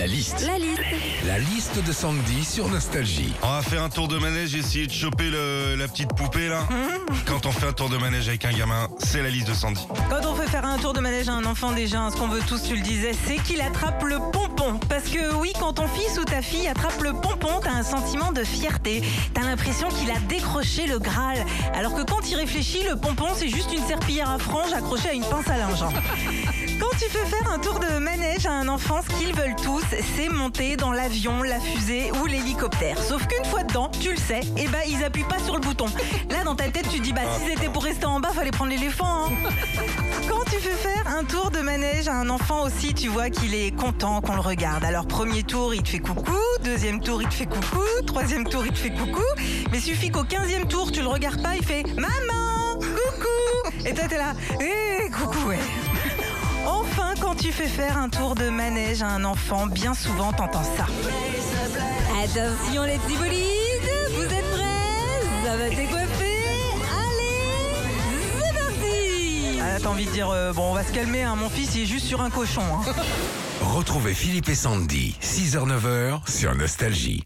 La liste. La liste. La liste de Sandy sur Nostalgie. On va faire un tour de manège, essayer de choper le- la petite poupée là. Quand on fait un tour de manège avec un gamin, c'est la liste de Sandy. Quand on fait faire un tour de manège à un enfant déjà, hein, ce qu'on veut tous, tu le disais, c'est qu'il attrape le pompon. Parce que oui, quand ton fils ou ta fille attrape le pompon, t'as un sentiment de fierté. T'as l'impression qu'il a décroché le Graal. Alors que quand il réfléchit, le pompon, c'est juste une serpillière à franges accrochée à une pince à linge. hein. Quand tu fais faire un tour de manège à un enfant, ce qu'ils veulent tous, c'est monter dans l'avion, la fusée ou l'hélicoptère. Sauf qu'une fois dedans, tu le sais, et bah ils appuient pas sur le bouton. Là, dans ta tête, tu dis, bah si c'était pour rester en bas, fallait prendre l'éléphant. hein. Quand tu fais faire un tour de manège à un enfant aussi, tu vois qu'il est content qu'on le regarde. Alors premier tour, il te fait coucou, deuxième tour, il te fait coucou, troisième tour, il te fait coucou. Mais suffit qu'au quinzième tour, tu le regardes pas, il fait maman, coucou. Et toi, t'es là, hé, coucou, ouais. Tu fais faire un tour de manège à un enfant, bien souvent t'entends ça. Attention les petits bolides, vous êtes prêts? Ça va décoiffer Allez, c'est parti Ah, T'as envie de dire, euh, bon, on va se calmer, hein, mon fils, il est juste sur un cochon. hein. Retrouvez Philippe et Sandy, 6h-9h sur Nostalgie.